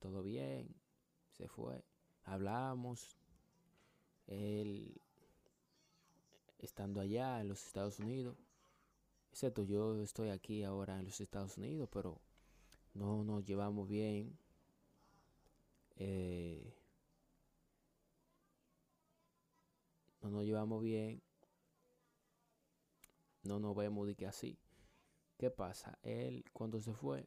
Todo bien. Se fue. Hablamos. Él estando allá en los Estados Unidos. Excepto yo estoy aquí ahora en los Estados Unidos, pero no nos llevamos bien. Eh, no nos llevamos bien. No nos vemos de que así. ¿Qué pasa? Él cuando se fue,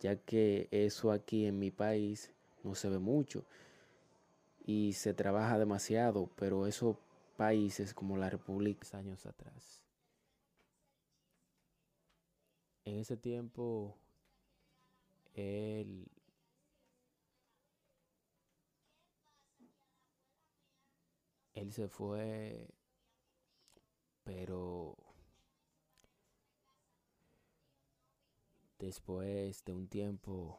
Ya que eso aquí en mi país no se ve mucho y se trabaja demasiado, pero esos países como la República años atrás. En ese tiempo él él se fue pero después de un tiempo